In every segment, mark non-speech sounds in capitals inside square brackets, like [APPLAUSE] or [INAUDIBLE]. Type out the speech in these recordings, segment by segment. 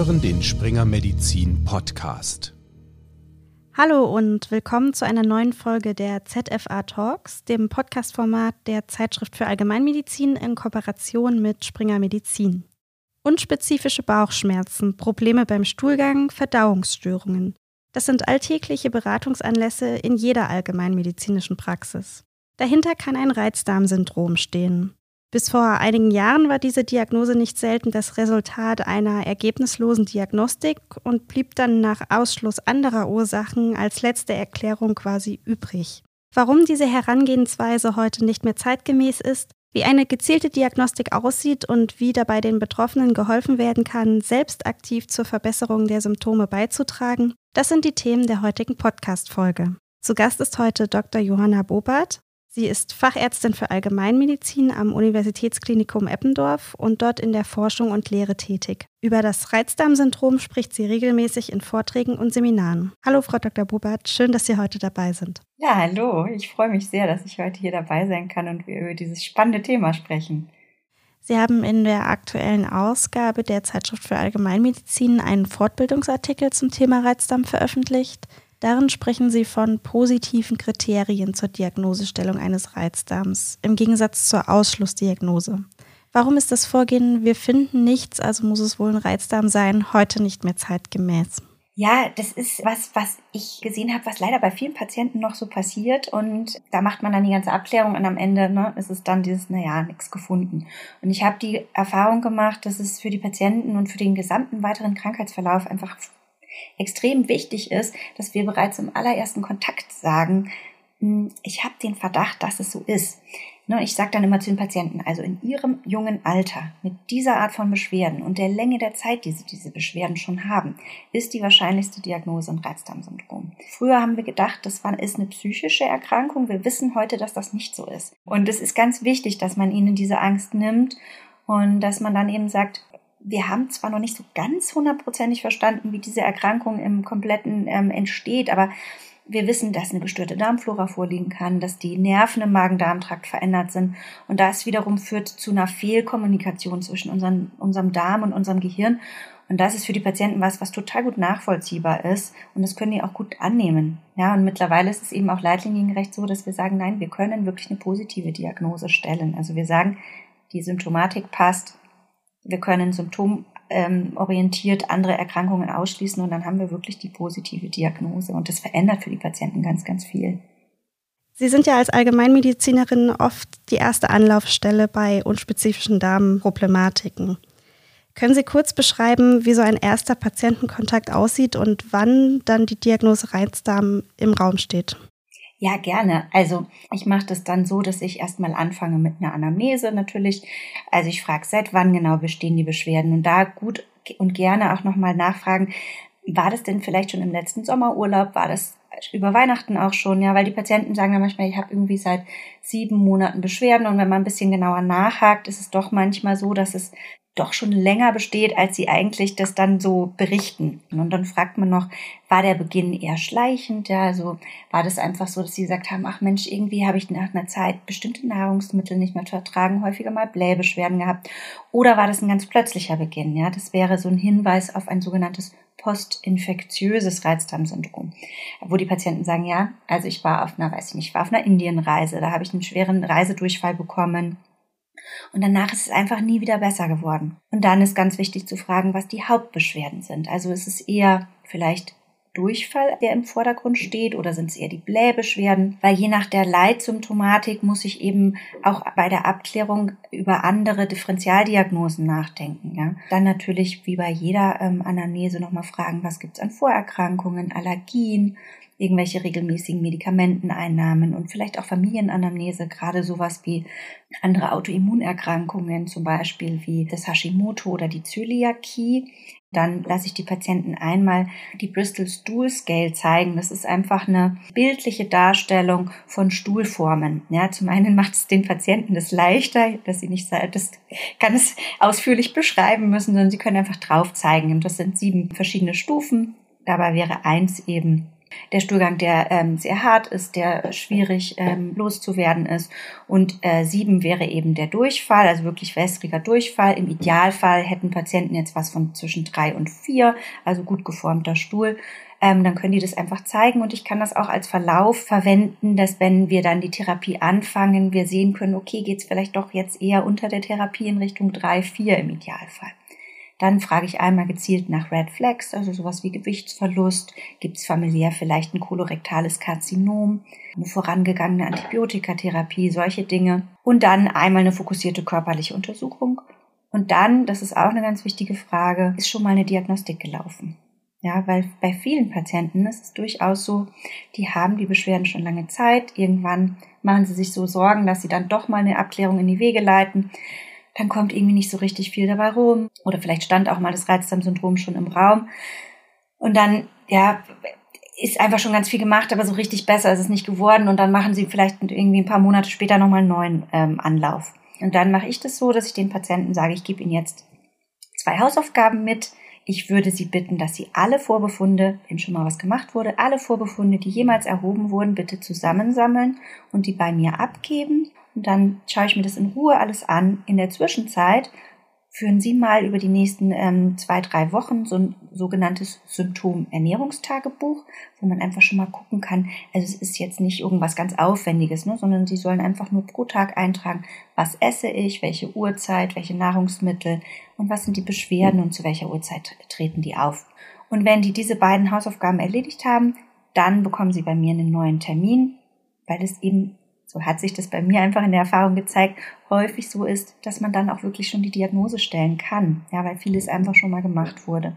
hören den Springer Medizin Podcast. Hallo und willkommen zu einer neuen Folge der ZFA Talks, dem Podcast-Format der Zeitschrift für Allgemeinmedizin in Kooperation mit Springer Medizin. Unspezifische Bauchschmerzen, Probleme beim Stuhlgang, Verdauungsstörungen. Das sind alltägliche Beratungsanlässe in jeder allgemeinmedizinischen Praxis. Dahinter kann ein Reizdarmsyndrom stehen. Bis vor einigen Jahren war diese Diagnose nicht selten das Resultat einer ergebnislosen Diagnostik und blieb dann nach Ausschluss anderer Ursachen als letzte Erklärung quasi übrig. Warum diese Herangehensweise heute nicht mehr zeitgemäß ist, wie eine gezielte Diagnostik aussieht und wie dabei den Betroffenen geholfen werden kann, selbst aktiv zur Verbesserung der Symptome beizutragen, das sind die Themen der heutigen Podcast-Folge. Zu Gast ist heute Dr. Johanna Bobart. Sie ist Fachärztin für Allgemeinmedizin am Universitätsklinikum Eppendorf und dort in der Forschung und Lehre tätig. Über das Reizdarmsyndrom spricht sie regelmäßig in Vorträgen und Seminaren. Hallo, Frau Dr. Bubert, schön, dass Sie heute dabei sind. Ja, hallo, ich freue mich sehr, dass ich heute hier dabei sein kann und wir über dieses spannende Thema sprechen. Sie haben in der aktuellen Ausgabe der Zeitschrift für Allgemeinmedizin einen Fortbildungsartikel zum Thema Reizdarm veröffentlicht. Darin sprechen Sie von positiven Kriterien zur Diagnosestellung eines Reizdarms im Gegensatz zur Ausschlussdiagnose. Warum ist das Vorgehen, wir finden nichts, also muss es wohl ein Reizdarm sein, heute nicht mehr zeitgemäß? Ja, das ist was, was ich gesehen habe, was leider bei vielen Patienten noch so passiert. Und da macht man dann die ganze Abklärung und am Ende ne, ist es dann dieses, naja, nichts gefunden. Und ich habe die Erfahrung gemacht, dass es für die Patienten und für den gesamten weiteren Krankheitsverlauf einfach extrem wichtig ist, dass wir bereits im allerersten Kontakt sagen, hm, ich habe den Verdacht, dass es so ist. Ne, ich sage dann immer zu den Patienten, also in ihrem jungen Alter mit dieser Art von Beschwerden und der Länge der Zeit, die sie diese Beschwerden schon haben, ist die wahrscheinlichste Diagnose ein Reizdarmsyndrom. Früher haben wir gedacht, das ist eine psychische Erkrankung. Wir wissen heute, dass das nicht so ist. Und es ist ganz wichtig, dass man ihnen diese Angst nimmt und dass man dann eben sagt, wir haben zwar noch nicht so ganz hundertprozentig verstanden, wie diese Erkrankung im kompletten ähm, entsteht, aber wir wissen, dass eine gestörte Darmflora vorliegen kann, dass die Nerven im Magen-Darm-Trakt verändert sind und das wiederum führt zu einer Fehlkommunikation zwischen unseren, unserem Darm und unserem Gehirn. Und das ist für die Patienten was, was total gut nachvollziehbar ist und das können die auch gut annehmen. Ja, und mittlerweile ist es eben auch leitliniengerecht so, dass wir sagen, nein, wir können wirklich eine positive Diagnose stellen. Also wir sagen, die Symptomatik passt, wir können symptomorientiert ähm, andere Erkrankungen ausschließen und dann haben wir wirklich die positive Diagnose und das verändert für die Patienten ganz, ganz viel. Sie sind ja als Allgemeinmedizinerin oft die erste Anlaufstelle bei unspezifischen Darmproblematiken. Können Sie kurz beschreiben, wie so ein erster Patientenkontakt aussieht und wann dann die Diagnose Reizdarm im Raum steht? Ja, gerne. Also ich mache das dann so, dass ich erstmal anfange mit einer Anamnese natürlich. Also ich frage, seit wann genau bestehen die Beschwerden und da gut und gerne auch nochmal nachfragen, war das denn vielleicht schon im letzten Sommerurlaub? War das über Weihnachten auch schon? Ja, weil die Patienten sagen dann manchmal, ich habe irgendwie seit sieben Monaten Beschwerden und wenn man ein bisschen genauer nachhakt, ist es doch manchmal so, dass es doch schon länger besteht, als sie eigentlich das dann so berichten. Und dann fragt man noch, war der Beginn eher schleichend? Ja, also war das einfach so, dass sie gesagt haben, ach Mensch, irgendwie habe ich nach einer Zeit bestimmte Nahrungsmittel nicht mehr zu ertragen, häufiger mal Blähbeschwerden gehabt. Oder war das ein ganz plötzlicher Beginn? Ja, das wäre so ein Hinweis auf ein sogenanntes postinfektiöses Reizdarmsyndrom, wo die Patienten sagen, ja, also ich war auf einer, weiß ich nicht, ich war auf einer Indienreise, da habe ich einen schweren Reisedurchfall bekommen und danach ist es einfach nie wieder besser geworden. Und dann ist ganz wichtig zu fragen, was die Hauptbeschwerden sind. Also ist es eher vielleicht Durchfall, der im Vordergrund steht, oder sind es eher die Blähbeschwerden? Weil je nach der Leitsymptomatik muss ich eben auch bei der Abklärung über andere Differentialdiagnosen nachdenken. Ja? Dann natürlich wie bei jeder ähm, Anamnese nochmal fragen, was gibt's an Vorerkrankungen, Allergien, irgendwelche regelmäßigen Medikamenteneinnahmen und vielleicht auch Familienanamnese, gerade sowas wie andere Autoimmunerkrankungen, zum Beispiel wie das Hashimoto oder die Zöliakie. Dann lasse ich die Patienten einmal die Bristol Stool Scale zeigen. Das ist einfach eine bildliche Darstellung von Stuhlformen. Ja, zum einen macht es den Patienten das leichter, dass sie nicht das kann es ausführlich beschreiben müssen, sondern sie können einfach drauf zeigen. Und das sind sieben verschiedene Stufen. Dabei wäre eins eben der Stuhlgang, der ähm, sehr hart ist, der schwierig ähm, loszuwerden ist. Und äh, sieben wäre eben der Durchfall, also wirklich wässriger Durchfall. Im Idealfall hätten Patienten jetzt was von zwischen drei und vier, also gut geformter Stuhl. Ähm, dann können die das einfach zeigen und ich kann das auch als Verlauf verwenden, dass wenn wir dann die Therapie anfangen, wir sehen können, okay, geht's vielleicht doch jetzt eher unter der Therapie in Richtung drei, vier im Idealfall. Dann frage ich einmal gezielt nach Red Flags, also sowas wie Gewichtsverlust. Gibt es familiär vielleicht ein kolorektales Karzinom, eine vorangegangene Antibiotikatherapie, solche Dinge. Und dann einmal eine fokussierte körperliche Untersuchung. Und dann, das ist auch eine ganz wichtige Frage, ist schon mal eine Diagnostik gelaufen. Ja, weil bei vielen Patienten ist es durchaus so, die haben die Beschwerden schon lange Zeit. Irgendwann machen sie sich so Sorgen, dass sie dann doch mal eine Abklärung in die Wege leiten dann kommt irgendwie nicht so richtig viel dabei rum. Oder vielleicht stand auch mal das Reizdarmsyndrom schon im Raum. Und dann, ja, ist einfach schon ganz viel gemacht, aber so richtig besser ist es nicht geworden. Und dann machen sie vielleicht irgendwie ein paar Monate später nochmal einen neuen ähm, Anlauf. Und dann mache ich das so, dass ich den Patienten sage, ich gebe ihnen jetzt zwei Hausaufgaben mit. Ich würde Sie bitten, dass Sie alle Vorbefunde, wenn schon mal was gemacht wurde, alle Vorbefunde, die jemals erhoben wurden, bitte zusammensammeln und die bei mir abgeben. Dann schaue ich mir das in Ruhe alles an. In der Zwischenzeit führen Sie mal über die nächsten ähm, zwei, drei Wochen so ein sogenanntes Symptom-Ernährungstagebuch, wo man einfach schon mal gucken kann. Also es ist jetzt nicht irgendwas ganz Aufwendiges, ne, sondern Sie sollen einfach nur pro Tag eintragen, was esse ich, welche Uhrzeit, welche Nahrungsmittel und was sind die Beschwerden und zu welcher Uhrzeit treten die auf. Und wenn die diese beiden Hausaufgaben erledigt haben, dann bekommen Sie bei mir einen neuen Termin, weil es eben so hat sich das bei mir einfach in der Erfahrung gezeigt, häufig so ist, dass man dann auch wirklich schon die Diagnose stellen kann, ja, weil vieles einfach schon mal gemacht wurde.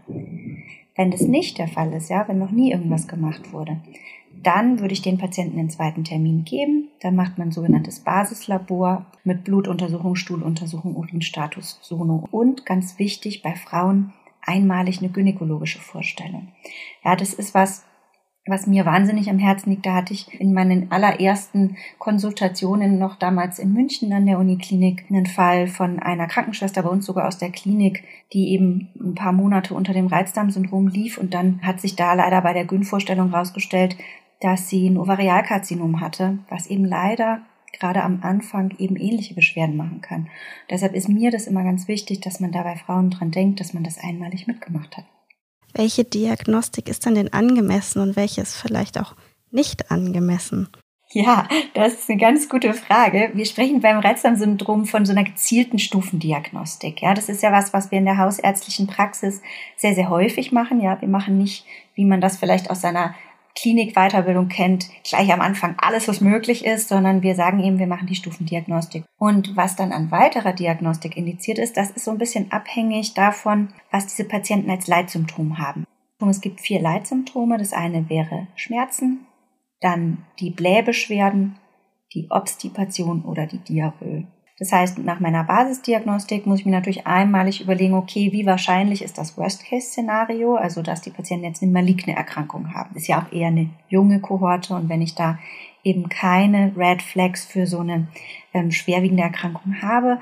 Wenn das nicht der Fall ist, ja, wenn noch nie irgendwas gemacht wurde, dann würde ich den Patienten einen zweiten Termin geben. Dann macht man ein sogenanntes Basislabor mit Blutuntersuchung, Stuhluntersuchung, Urinstatus, Sono und ganz wichtig bei Frauen einmalig eine gynäkologische Vorstellung. Ja, das ist was, was mir wahnsinnig am Herzen liegt, da hatte ich in meinen allerersten Konsultationen noch damals in München an der Uniklinik einen Fall von einer Krankenschwester bei uns sogar aus der Klinik, die eben ein paar Monate unter dem Reizdarmsyndrom lief und dann hat sich da leider bei der Gyn-Vorstellung rausgestellt, dass sie ein Ovarialkarzinom hatte, was eben leider gerade am Anfang eben ähnliche Beschwerden machen kann. Deshalb ist mir das immer ganz wichtig, dass man da bei Frauen dran denkt, dass man das einmalig mitgemacht hat. Welche Diagnostik ist dann denn angemessen und welche ist vielleicht auch nicht angemessen? Ja, das ist eine ganz gute Frage. Wir sprechen beim Reizdarmsyndrom von so einer gezielten Stufendiagnostik. Ja, das ist ja was, was wir in der hausärztlichen Praxis sehr, sehr häufig machen. Ja, wir machen nicht, wie man das vielleicht aus seiner Klinikweiterbildung kennt, gleich am Anfang alles, was möglich ist, sondern wir sagen eben, wir machen die Stufendiagnostik. Und was dann an weiterer Diagnostik indiziert ist, das ist so ein bisschen abhängig davon, was diese Patienten als Leitsymptom haben. Es gibt vier Leitsymptome. Das eine wäre Schmerzen, dann die Blähbeschwerden, die Obstipation oder die Diarrhoe. Das heißt, nach meiner Basisdiagnostik muss ich mir natürlich einmalig überlegen, okay, wie wahrscheinlich ist das Worst-Case-Szenario, also dass die Patienten jetzt eine maligne Erkrankung haben. Ist ja auch eher eine junge Kohorte und wenn ich da eben keine Red Flags für so eine ähm, schwerwiegende Erkrankung habe,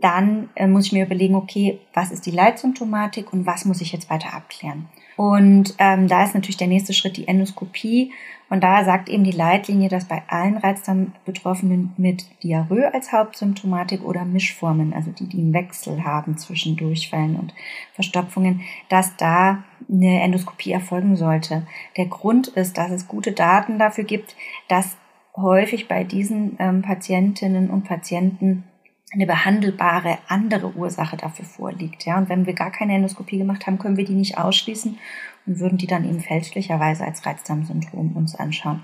dann äh, muss ich mir überlegen, okay, was ist die Leitsymptomatik und was muss ich jetzt weiter abklären. Und ähm, da ist natürlich der nächste Schritt die Endoskopie. Und da sagt eben die Leitlinie, dass bei allen Reizdarmbetroffenen mit Diarrhoe als Hauptsymptomatik oder Mischformen, also die, die einen Wechsel haben zwischen Durchfällen und Verstopfungen, dass da eine Endoskopie erfolgen sollte. Der Grund ist, dass es gute Daten dafür gibt, dass häufig bei diesen ähm, Patientinnen und Patienten eine behandelbare andere Ursache dafür vorliegt. Ja, und wenn wir gar keine Endoskopie gemacht haben, können wir die nicht ausschließen und würden die dann eben fälschlicherweise als Reizdarmsyndrom uns anschauen.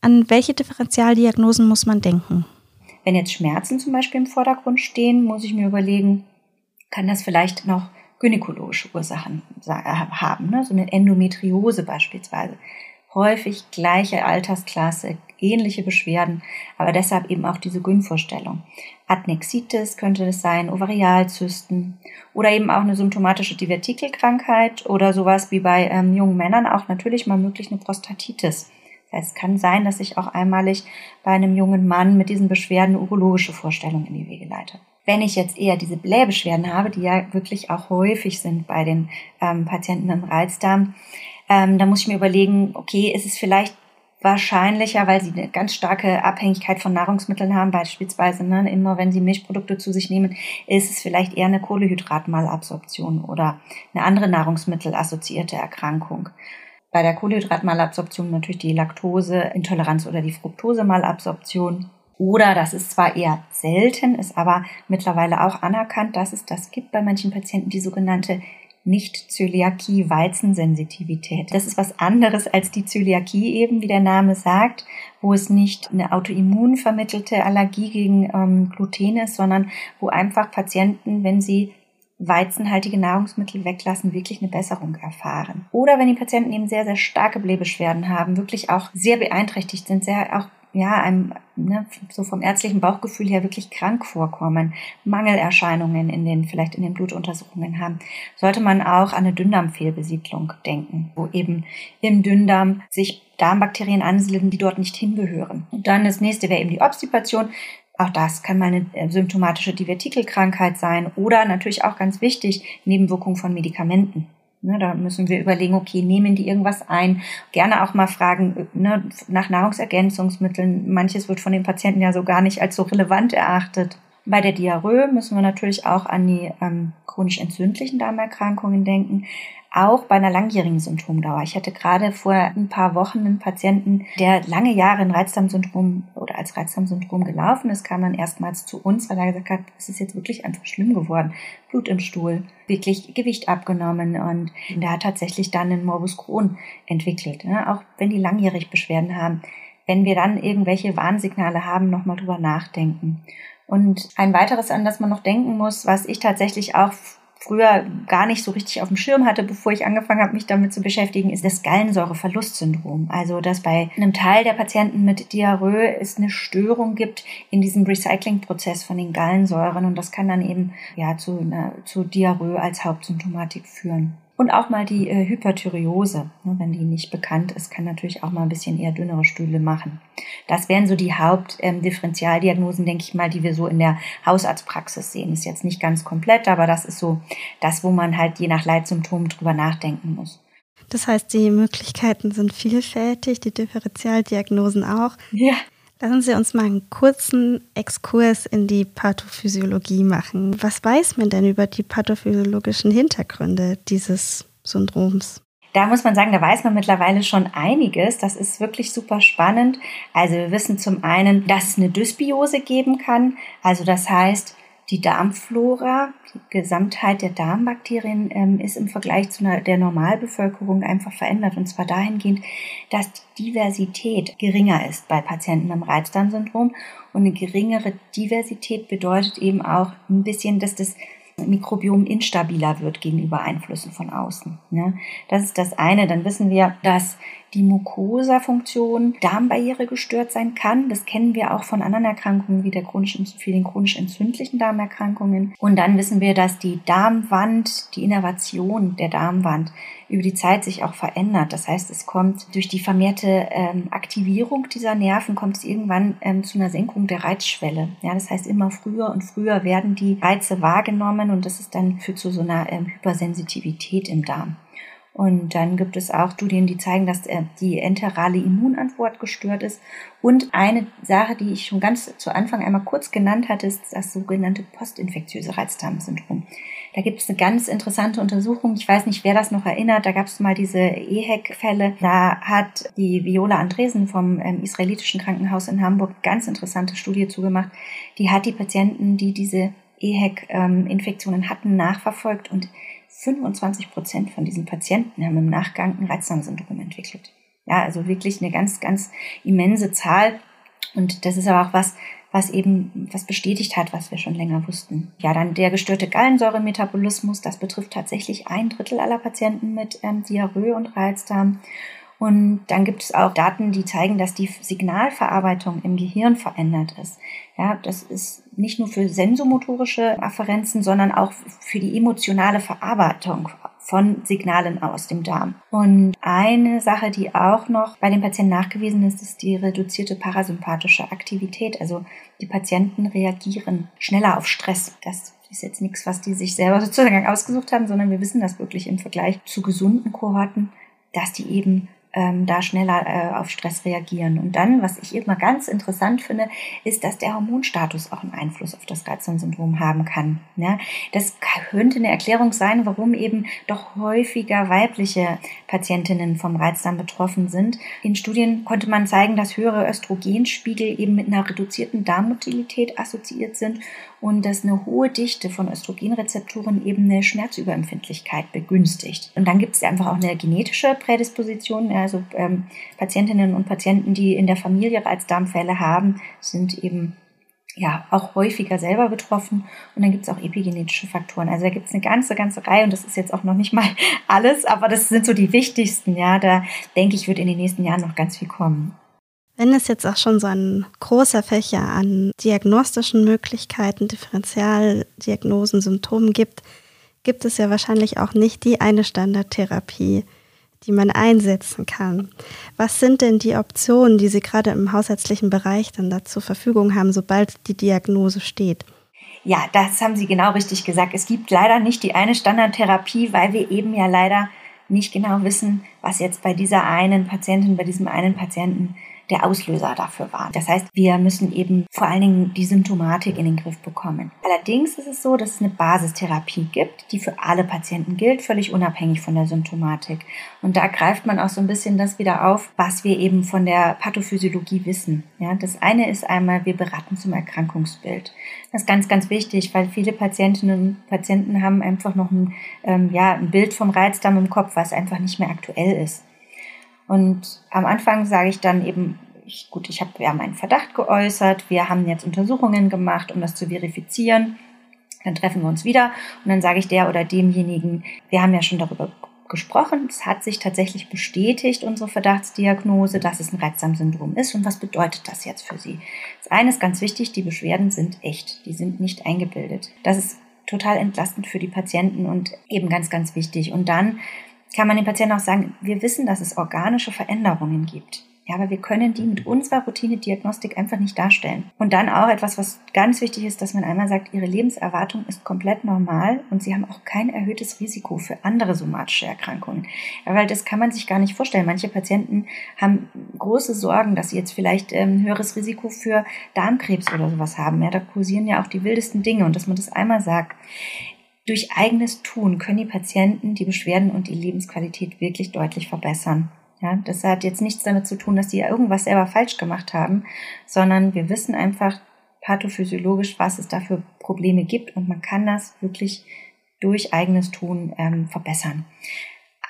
An welche Differentialdiagnosen muss man denken? Wenn jetzt Schmerzen zum Beispiel im Vordergrund stehen, muss ich mir überlegen, kann das vielleicht noch gynäkologische Ursachen haben, ne? so eine Endometriose beispielsweise häufig gleiche Altersklasse, ähnliche Beschwerden, aber deshalb eben auch diese Gyn-Vorstellung. Adnexitis könnte das sein, Ovarialzysten oder eben auch eine symptomatische Divertikelkrankheit oder sowas wie bei ähm, jungen Männern auch natürlich mal möglich eine Prostatitis. Das heißt, es kann sein, dass ich auch einmalig bei einem jungen Mann mit diesen Beschwerden urologische Vorstellungen in die Wege leite. Wenn ich jetzt eher diese Blähbeschwerden habe, die ja wirklich auch häufig sind bei den ähm, Patienten im Reizdarm, Ähm, da muss ich mir überlegen, okay, ist es vielleicht wahrscheinlicher, weil sie eine ganz starke Abhängigkeit von Nahrungsmitteln haben, beispielsweise ne, immer wenn sie Milchprodukte zu sich nehmen, ist es vielleicht eher eine Kohlehydratmalabsorption oder eine andere nahrungsmittelassoziierte Erkrankung. Bei der Kohlehydratmalabsorption natürlich die Laktoseintoleranz oder die Fructosemalabsorption. Oder das ist zwar eher selten, ist aber mittlerweile auch anerkannt, dass es das gibt bei manchen Patienten, die sogenannte nicht-Zöliakie, Weizensensitivität. Das ist was anderes als die Zöliakie eben, wie der Name sagt, wo es nicht eine autoimmun vermittelte Allergie gegen ähm, Gluten ist, sondern wo einfach Patienten, wenn sie weizenhaltige Nahrungsmittel weglassen, wirklich eine Besserung erfahren. Oder wenn die Patienten eben sehr, sehr starke Blähbeschwerden haben, wirklich auch sehr beeinträchtigt sind, sehr auch ja, einem, ne, so vom ärztlichen Bauchgefühl her wirklich krank vorkommen, Mangelerscheinungen in den, vielleicht in den Blutuntersuchungen haben, sollte man auch an eine Dünndarmfehlbesiedlung denken, wo eben im Dünndarm sich Darmbakterien ansiedeln, die dort nicht hingehören. Und dann das nächste wäre eben die Obstipation. Auch das kann mal eine äh, symptomatische Divertikelkrankheit sein oder natürlich auch ganz wichtig, Nebenwirkungen von Medikamenten. Ne, da müssen wir überlegen, okay, nehmen die irgendwas ein? Gerne auch mal fragen ne, nach Nahrungsergänzungsmitteln. Manches wird von den Patienten ja so gar nicht als so relevant erachtet. Bei der Diarrhoe müssen wir natürlich auch an die ähm, chronisch entzündlichen Darmerkrankungen denken auch bei einer langjährigen Symptomdauer. Ich hatte gerade vor ein paar Wochen einen Patienten, der lange Jahre in Reizdarmsyndrom oder als Reizdarmsyndrom gelaufen ist, kam dann erstmals zu uns, weil er gesagt hat, es ist jetzt wirklich einfach schlimm geworden. Blut im Stuhl, wirklich Gewicht abgenommen und der hat tatsächlich dann einen Morbus Crohn entwickelt. Ja, auch wenn die langjährig Beschwerden haben, wenn wir dann irgendwelche Warnsignale haben, nochmal drüber nachdenken. Und ein weiteres, an das man noch denken muss, was ich tatsächlich auch früher gar nicht so richtig auf dem Schirm hatte, bevor ich angefangen habe, mich damit zu beschäftigen, ist das Gallensäureverlustsyndrom. Also, dass bei einem Teil der Patienten mit Diarrhoe es eine Störung gibt in diesem Recyclingprozess von den Gallensäuren und das kann dann eben ja zu, einer, zu Diarrhoe als Hauptsymptomatik führen. Und auch mal die äh, Hyperthyreose, ne, wenn die nicht bekannt ist, kann natürlich auch mal ein bisschen eher dünnere Stühle machen. Das wären so die Hauptdifferentialdiagnosen, ähm, denke ich mal, die wir so in der Hausarztpraxis sehen. Ist jetzt nicht ganz komplett, aber das ist so das, wo man halt je nach Leitsymptom drüber nachdenken muss. Das heißt, die Möglichkeiten sind vielfältig, die Differentialdiagnosen auch. Ja. Lassen Sie uns mal einen kurzen Exkurs in die Pathophysiologie machen. Was weiß man denn über die pathophysiologischen Hintergründe dieses Syndroms? Da muss man sagen, da weiß man mittlerweile schon einiges. Das ist wirklich super spannend. Also wir wissen zum einen, dass es eine Dysbiose geben kann. Also das heißt, die Darmflora, die Gesamtheit der Darmbakterien ähm, ist im Vergleich zu einer, der Normalbevölkerung einfach verändert. Und zwar dahingehend, dass die Diversität geringer ist bei Patienten dem Reizdarmsyndrom. Und eine geringere Diversität bedeutet eben auch ein bisschen, dass das Mikrobiom instabiler wird gegenüber Einflüssen von außen. Ne? Das ist das eine. Dann wissen wir, dass die Mucosa-Funktion Darmbarriere gestört sein kann. Das kennen wir auch von anderen Erkrankungen wie der chronisch, vielen chronisch entzündlichen Darmerkrankungen. Und dann wissen wir, dass die Darmwand, die Innervation der Darmwand über die Zeit sich auch verändert. Das heißt, es kommt durch die vermehrte ähm, Aktivierung dieser Nerven kommt es irgendwann ähm, zu einer Senkung der Reizschwelle. Ja, das heißt, immer früher und früher werden die Reize wahrgenommen und das ist dann führt zu so einer ähm, Hypersensitivität im Darm. Und dann gibt es auch Studien, die zeigen, dass äh, die enterale Immunantwort gestört ist. Und eine Sache, die ich schon ganz zu Anfang einmal kurz genannt hatte, ist das sogenannte postinfektiöse Reizdarmsyndrom. Da gibt es eine ganz interessante Untersuchung. Ich weiß nicht, wer das noch erinnert. Da gab es mal diese EHEC-Fälle. Da hat die Viola Andresen vom ähm, israelitischen Krankenhaus in Hamburg ganz interessante Studie zugemacht. Die hat die Patienten, die diese EHEC-Infektionen ähm, hatten, nachverfolgt und 25 Prozent von diesen Patienten haben im Nachgang ein Reizdarmsyndrom entwickelt. Ja, also wirklich eine ganz, ganz immense Zahl. Und das ist aber auch was, was eben, was bestätigt hat, was wir schon länger wussten. Ja, dann der gestörte Gallensäuremetabolismus, das betrifft tatsächlich ein Drittel aller Patienten mit ähm, Diarrhoe und Reizdarm. Und dann gibt es auch Daten, die zeigen, dass die Signalverarbeitung im Gehirn verändert ist. Ja, das ist nicht nur für sensomotorische Afferenzen, sondern auch für die emotionale Verarbeitung von Signalen aus dem Darm. Und eine Sache, die auch noch bei den Patienten nachgewiesen ist, ist die reduzierte parasympathische Aktivität. Also die Patienten reagieren schneller auf Stress. Das ist jetzt nichts, was die sich selber [LAUGHS] sozusagen ausgesucht haben, sondern wir wissen das wirklich im Vergleich zu gesunden Kohorten dass die eben ähm, da schneller äh, auf Stress reagieren. Und dann, was ich immer ganz interessant finde, ist, dass der Hormonstatus auch einen Einfluss auf das Reizdarmsyndrom haben kann. Ja, das könnte eine Erklärung sein, warum eben doch häufiger weibliche Patientinnen vom Reizdarm betroffen sind. In Studien konnte man zeigen, dass höhere Östrogenspiegel eben mit einer reduzierten Darmmotilität assoziiert sind und dass eine hohe Dichte von Östrogenrezeptoren eben eine Schmerzüberempfindlichkeit begünstigt. Und dann gibt es einfach auch eine genetische Prädisposition. Also ähm, Patientinnen und Patienten, die in der Familie Reizdarmfälle haben, sind eben ja auch häufiger selber betroffen und dann gibt es auch epigenetische Faktoren. Also da gibt es eine ganze, ganze Reihe und das ist jetzt auch noch nicht mal [LAUGHS] alles, aber das sind so die wichtigsten. Ja, da denke ich, wird in den nächsten Jahren noch ganz viel kommen. Wenn es jetzt auch schon so ein großer Fächer an diagnostischen Möglichkeiten, Differentialdiagnosen, Symptomen gibt, gibt es ja wahrscheinlich auch nicht die eine Standardtherapie, die man einsetzen kann. Was sind denn die Optionen, die Sie gerade im hausärztlichen Bereich dann da zur Verfügung haben, sobald die Diagnose steht? Ja, das haben Sie genau richtig gesagt. Es gibt leider nicht die eine Standardtherapie, weil wir eben ja leider nicht genau wissen, was jetzt bei dieser einen Patientin, bei diesem einen Patienten der Auslöser dafür war. Das heißt, wir müssen eben vor allen Dingen die Symptomatik in den Griff bekommen. Allerdings ist es so, dass es eine Basistherapie gibt, die für alle Patienten gilt, völlig unabhängig von der Symptomatik. Und da greift man auch so ein bisschen das wieder auf, was wir eben von der Pathophysiologie wissen. Ja, das eine ist einmal, wir beraten zum Erkrankungsbild. Das ist ganz, ganz wichtig, weil viele Patientinnen und Patienten haben einfach noch ein, ähm, ja, ein Bild vom Reizdarm im Kopf, was einfach nicht mehr aktuell ist. Und am Anfang sage ich dann eben, ich, gut, ich habe ja meinen Verdacht geäußert, wir haben jetzt Untersuchungen gemacht, um das zu verifizieren. Dann treffen wir uns wieder und dann sage ich der oder demjenigen, wir haben ja schon darüber gesprochen, es hat sich tatsächlich bestätigt, unsere Verdachtsdiagnose, dass es ein Reizdarmsyndrom ist. Und was bedeutet das jetzt für Sie? Das eine ist ganz wichtig, die Beschwerden sind echt, die sind nicht eingebildet. Das ist total entlastend für die Patienten und eben ganz, ganz wichtig. Und dann kann man den Patienten auch sagen, wir wissen, dass es organische Veränderungen gibt. Ja, aber wir können die mit unserer Routine-Diagnostik einfach nicht darstellen. Und dann auch etwas, was ganz wichtig ist, dass man einmal sagt, ihre Lebenserwartung ist komplett normal und sie haben auch kein erhöhtes Risiko für andere somatische Erkrankungen. Ja, weil das kann man sich gar nicht vorstellen. Manche Patienten haben große Sorgen, dass sie jetzt vielleicht ein ähm, höheres Risiko für Darmkrebs oder sowas haben. Ja, da kursieren ja auch die wildesten Dinge und dass man das einmal sagt. Durch eigenes Tun können die Patienten die Beschwerden und die Lebensqualität wirklich deutlich verbessern. Ja, das hat jetzt nichts damit zu tun, dass sie irgendwas selber falsch gemacht haben, sondern wir wissen einfach pathophysiologisch, was es da für Probleme gibt und man kann das wirklich durch eigenes Tun ähm, verbessern.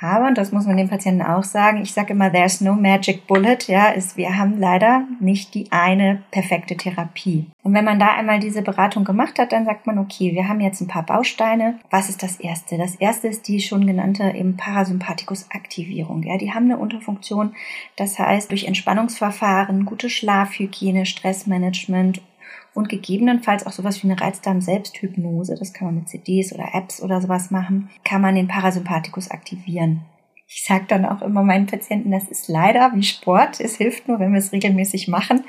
Aber, und das muss man den Patienten auch sagen, ich sage immer, there's no magic bullet, ja, ist, wir haben leider nicht die eine perfekte Therapie. Und wenn man da einmal diese Beratung gemacht hat, dann sagt man, okay, wir haben jetzt ein paar Bausteine. Was ist das erste? Das erste ist die schon genannte eben Parasympathikus-Aktivierung. Ja, die haben eine Unterfunktion. Das heißt, durch Entspannungsverfahren, gute Schlafhygiene, Stressmanagement und gegebenenfalls auch sowas wie eine Reizdarm-Selbsthypnose, das kann man mit CDs oder Apps oder sowas machen, kann man den Parasympathikus aktivieren. Ich sage dann auch immer meinen Patienten, das ist leider wie Sport. Es hilft nur, wenn wir es regelmäßig machen.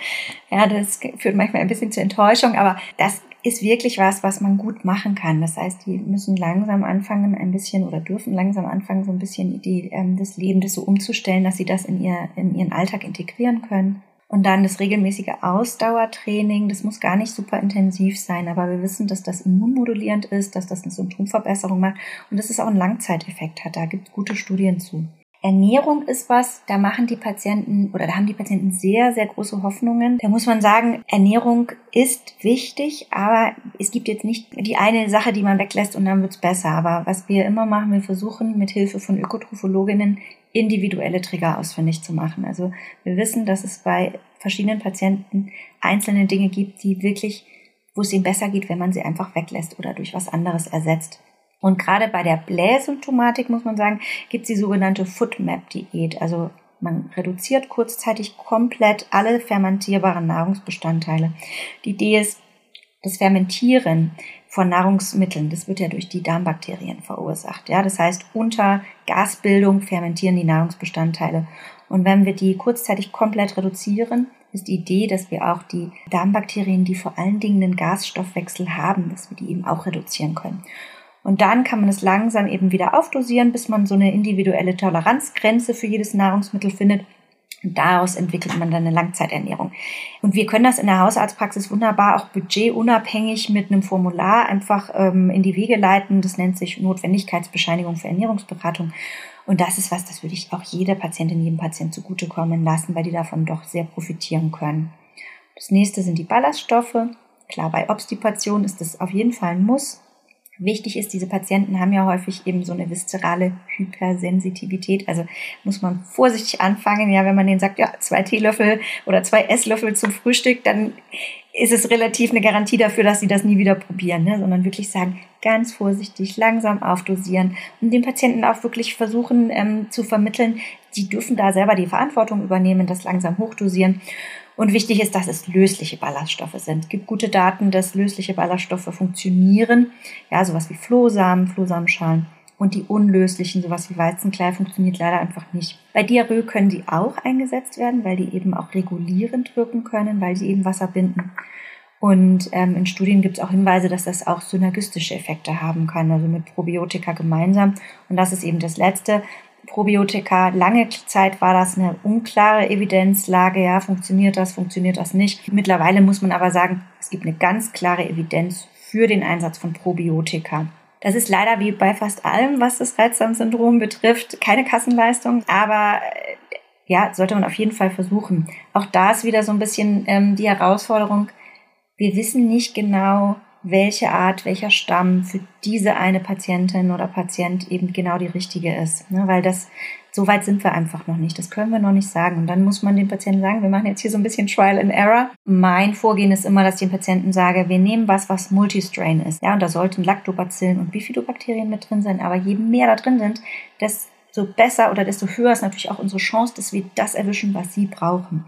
Ja, das führt manchmal ein bisschen zur Enttäuschung, aber das ist wirklich was, was man gut machen kann. Das heißt, die müssen langsam anfangen, ein bisschen oder dürfen langsam anfangen, so ein bisschen die, ähm, das Leben das so umzustellen, dass sie das in, ihr, in ihren Alltag integrieren können. Und dann das regelmäßige Ausdauertraining, das muss gar nicht super intensiv sein, aber wir wissen, dass das immunmodulierend ist, dass das eine Symptomverbesserung macht und dass es auch einen Langzeiteffekt hat. Da gibt es gute Studien zu. Ernährung ist was, da machen die Patienten oder da haben die Patienten sehr, sehr große Hoffnungen. Da muss man sagen, Ernährung ist wichtig, aber es gibt jetzt nicht die eine Sache, die man weglässt und dann wird's besser. Aber was wir immer machen, wir versuchen mit Hilfe von Ökotrophologinnen individuelle Trigger ausfindig zu machen. Also wir wissen, dass es bei verschiedenen Patienten einzelne Dinge gibt, die wirklich, wo es ihnen besser geht, wenn man sie einfach weglässt oder durch was anderes ersetzt. Und gerade bei der Blähsymptomatik muss man sagen, gibt es die sogenannte Foodmap-Diät. Also man reduziert kurzzeitig komplett alle fermentierbaren Nahrungsbestandteile. Die Idee ist, das Fermentieren von Nahrungsmitteln, das wird ja durch die Darmbakterien verursacht. Ja, das heißt, unter Gasbildung fermentieren die Nahrungsbestandteile. Und wenn wir die kurzzeitig komplett reduzieren, ist die Idee, dass wir auch die Darmbakterien, die vor allen Dingen einen Gasstoffwechsel haben, dass wir die eben auch reduzieren können. Und dann kann man es langsam eben wieder aufdosieren, bis man so eine individuelle Toleranzgrenze für jedes Nahrungsmittel findet. Und daraus entwickelt man dann eine Langzeiternährung. Und wir können das in der Hausarztpraxis wunderbar auch budgetunabhängig mit einem Formular einfach ähm, in die Wege leiten. Das nennt sich Notwendigkeitsbescheinigung für Ernährungsberatung. Und das ist was, das würde ich auch jeder Patientin, jedem Patient zugutekommen lassen, weil die davon doch sehr profitieren können. Das nächste sind die Ballaststoffe. Klar, bei Obstipation ist das auf jeden Fall ein Muss. Wichtig ist, diese Patienten haben ja häufig eben so eine viszerale Hypersensitivität. Also muss man vorsichtig anfangen. Ja, wenn man denen sagt, ja, zwei Teelöffel oder zwei Esslöffel zum Frühstück, dann ist es relativ eine Garantie dafür, dass sie das nie wieder probieren, ne? sondern wirklich sagen, ganz vorsichtig, langsam aufdosieren und den Patienten auch wirklich versuchen ähm, zu vermitteln, die dürfen da selber die Verantwortung übernehmen, das langsam hochdosieren. Und wichtig ist, dass es lösliche Ballaststoffe sind. Es gibt gute Daten, dass lösliche Ballaststoffe funktionieren. Ja, sowas wie Flohsamen, Flohsamenschalen. Und die unlöslichen, sowas wie Weizenklei, funktioniert leider einfach nicht. Bei Diarrhoe können die auch eingesetzt werden, weil die eben auch regulierend wirken können, weil sie eben Wasser binden. Und ähm, in Studien gibt es auch Hinweise, dass das auch synergistische Effekte haben kann, also mit Probiotika gemeinsam. Und das ist eben das Letzte. Probiotika. Lange Zeit war das eine unklare Evidenzlage. Ja, funktioniert das, funktioniert das nicht. Mittlerweile muss man aber sagen, es gibt eine ganz klare Evidenz für den Einsatz von Probiotika. Das ist leider wie bei fast allem, was das Reizdarmsyndrom betrifft, keine Kassenleistung, aber äh, ja, sollte man auf jeden Fall versuchen. Auch da ist wieder so ein bisschen ähm, die Herausforderung. Wir wissen nicht genau, welche Art, welcher Stamm für diese eine Patientin oder Patient eben genau die richtige ist. Ne? Weil das, so weit sind wir einfach noch nicht. Das können wir noch nicht sagen. Und dann muss man den Patienten sagen, wir machen jetzt hier so ein bisschen Trial and Error. Mein Vorgehen ist immer, dass ich den Patienten sage, wir nehmen was, was Multistrain ist. Ja, und da sollten Lactobacillen und Bifidobakterien mit drin sein. Aber je mehr da drin sind, desto besser oder desto höher ist natürlich auch unsere Chance, dass wir das erwischen, was sie brauchen.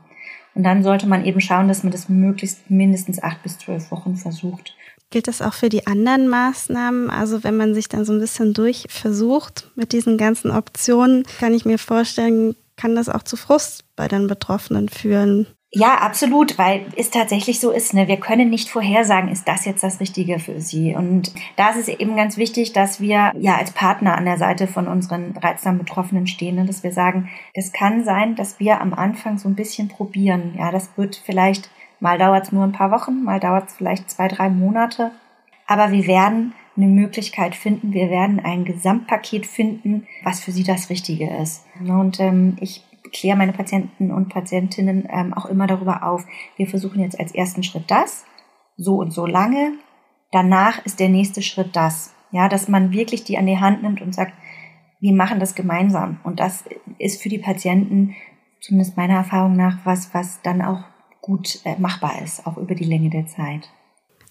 Und dann sollte man eben schauen, dass man das möglichst mindestens acht bis zwölf Wochen versucht. Gilt das auch für die anderen Maßnahmen? Also wenn man sich dann so ein bisschen durchversucht mit diesen ganzen Optionen, kann ich mir vorstellen, kann das auch zu Frust bei den Betroffenen führen. Ja, absolut, weil es tatsächlich so ist. Ne? Wir können nicht vorhersagen, ist das jetzt das Richtige für Sie. Und da ist es eben ganz wichtig, dass wir ja als Partner an der Seite von unseren reizsamen Betroffenen stehen, ne? dass wir sagen, es kann sein, dass wir am Anfang so ein bisschen probieren. Ja, das wird vielleicht Mal dauert es nur ein paar Wochen, mal dauert es vielleicht zwei, drei Monate. Aber wir werden eine Möglichkeit finden, wir werden ein Gesamtpaket finden, was für sie das Richtige ist. Und ähm, ich kläre meine Patienten und Patientinnen ähm, auch immer darüber auf, wir versuchen jetzt als ersten Schritt das, so und so lange. Danach ist der nächste Schritt das. Ja, dass man wirklich die an die Hand nimmt und sagt, wir machen das gemeinsam. Und das ist für die Patienten, zumindest meiner Erfahrung nach, was, was dann auch gut äh, machbar ist, auch über die Länge der Zeit.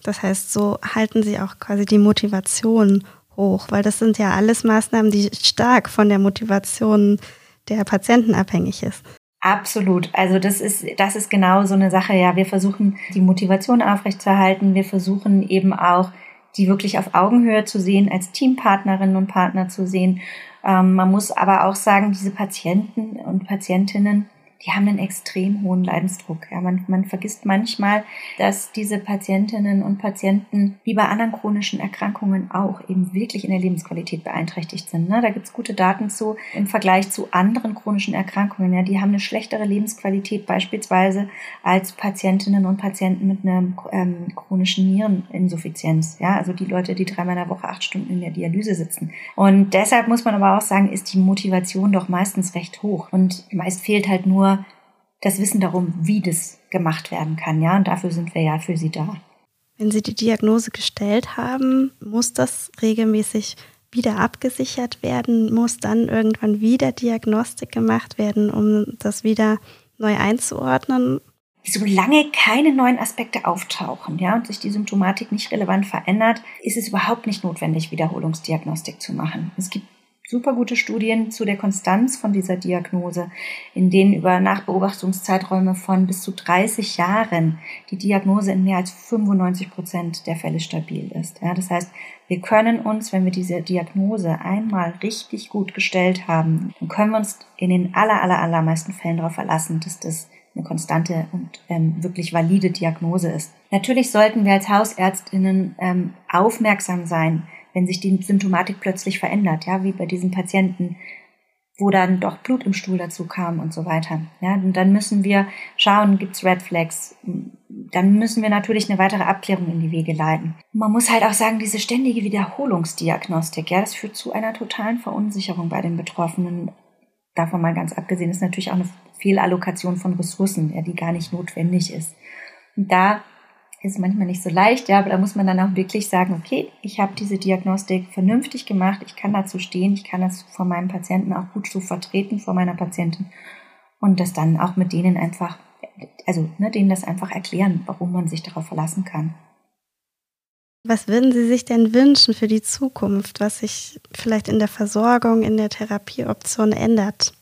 Das heißt, so halten Sie auch quasi die Motivation hoch, weil das sind ja alles Maßnahmen, die stark von der Motivation der Patienten abhängig ist. Absolut. Also das ist, das ist genau so eine Sache. Ja, wir versuchen die Motivation aufrechtzuerhalten. Wir versuchen eben auch, die wirklich auf Augenhöhe zu sehen, als Teampartnerinnen und Partner zu sehen. Ähm, man muss aber auch sagen, diese Patienten und Patientinnen die haben einen extrem hohen Leidensdruck. Ja, man, man vergisst manchmal, dass diese Patientinnen und Patienten wie bei anderen chronischen Erkrankungen auch eben wirklich in der Lebensqualität beeinträchtigt sind. Ne? Da gibt's gute Daten zu im Vergleich zu anderen chronischen Erkrankungen. Ja, die haben eine schlechtere Lebensqualität beispielsweise als Patientinnen und Patienten mit einer ähm, chronischen Niereninsuffizienz. Ja, also die Leute, die dreimal in der Woche acht Stunden in der Dialyse sitzen. Und deshalb muss man aber auch sagen, ist die Motivation doch meistens recht hoch. Und meist fehlt halt nur das Wissen darum, wie das gemacht werden kann. Ja, und dafür sind wir ja für Sie da. Wenn Sie die Diagnose gestellt haben, muss das regelmäßig wieder abgesichert werden? Muss dann irgendwann wieder Diagnostik gemacht werden, um das wieder neu einzuordnen? Solange keine neuen Aspekte auftauchen, ja, und sich die Symptomatik nicht relevant verändert, ist es überhaupt nicht notwendig, Wiederholungsdiagnostik zu machen. Es gibt super gute Studien zu der Konstanz von dieser Diagnose, in denen über Nachbeobachtungszeiträume von bis zu 30 Jahren die Diagnose in mehr als 95 Prozent der Fälle stabil ist. Ja, das heißt, wir können uns, wenn wir diese Diagnose einmal richtig gut gestellt haben, dann können wir uns in den aller, aller, allermeisten Fällen darauf verlassen, dass das eine konstante und ähm, wirklich valide Diagnose ist. Natürlich sollten wir als Hausärztinnen ähm, aufmerksam sein, wenn sich die Symptomatik plötzlich verändert, ja, wie bei diesen Patienten, wo dann doch Blut im Stuhl dazu kam und so weiter. Ja, und dann müssen wir schauen, gibt's Red Flags? Dann müssen wir natürlich eine weitere Abklärung in die Wege leiten. Man muss halt auch sagen, diese ständige Wiederholungsdiagnostik, ja, das führt zu einer totalen Verunsicherung bei den Betroffenen. Davon mal ganz abgesehen ist natürlich auch eine Fehlallokation von Ressourcen, ja, die gar nicht notwendig ist. Und da ist manchmal nicht so leicht, ja, aber da muss man dann auch wirklich sagen, okay, ich habe diese Diagnostik vernünftig gemacht, ich kann dazu stehen, ich kann das vor meinem Patienten auch gut so vertreten, vor meiner Patientin und das dann auch mit denen einfach, also ne, denen das einfach erklären, warum man sich darauf verlassen kann. Was würden Sie sich denn wünschen für die Zukunft, was sich vielleicht in der Versorgung, in der Therapieoption ändert?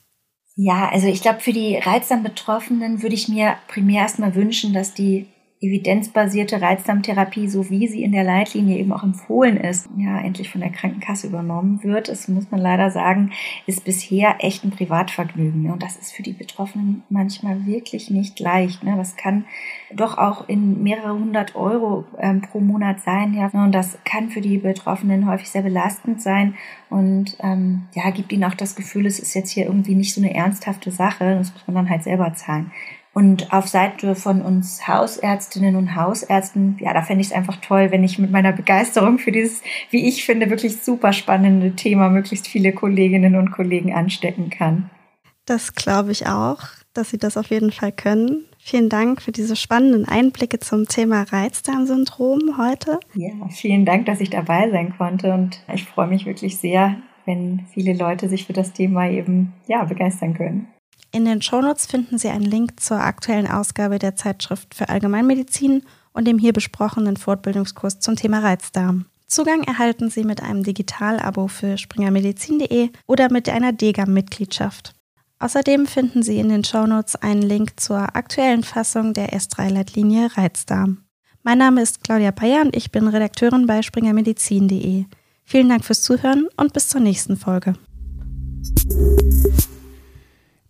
Ja, also ich glaube, für die reizsam Betroffenen würde ich mir primär erstmal wünschen, dass die evidenzbasierte Reizdarmtherapie, so wie sie in der Leitlinie eben auch empfohlen ist, ja, endlich von der Krankenkasse übernommen wird. Das muss man leider sagen, ist bisher echt ein Privatvergnügen. Ne? Und das ist für die Betroffenen manchmal wirklich nicht leicht. Ne? Das kann doch auch in mehrere hundert Euro ähm, pro Monat sein. Ja? Und das kann für die Betroffenen häufig sehr belastend sein und ähm, ja, gibt ihnen auch das Gefühl, es ist jetzt hier irgendwie nicht so eine ernsthafte Sache. Das muss man dann halt selber zahlen. Und auf Seite von uns Hausärztinnen und Hausärzten, ja, da fände ich es einfach toll, wenn ich mit meiner Begeisterung für dieses, wie ich finde, wirklich super spannende Thema möglichst viele Kolleginnen und Kollegen anstecken kann. Das glaube ich auch, dass Sie das auf jeden Fall können. Vielen Dank für diese spannenden Einblicke zum Thema Reizdarmsyndrom heute. Ja, vielen Dank, dass ich dabei sein konnte und ich freue mich wirklich sehr, wenn viele Leute sich für das Thema eben ja begeistern können. In den Shownotes finden Sie einen Link zur aktuellen Ausgabe der Zeitschrift für Allgemeinmedizin und dem hier besprochenen Fortbildungskurs zum Thema Reizdarm. Zugang erhalten Sie mit einem Digital-Abo für springermedizin.de oder mit einer DGAM-Mitgliedschaft. Außerdem finden Sie in den Shownotes einen Link zur aktuellen Fassung der S3-Leitlinie Reizdarm. Mein Name ist Claudia Bayer und ich bin Redakteurin bei springermedizin.de. Vielen Dank fürs Zuhören und bis zur nächsten Folge.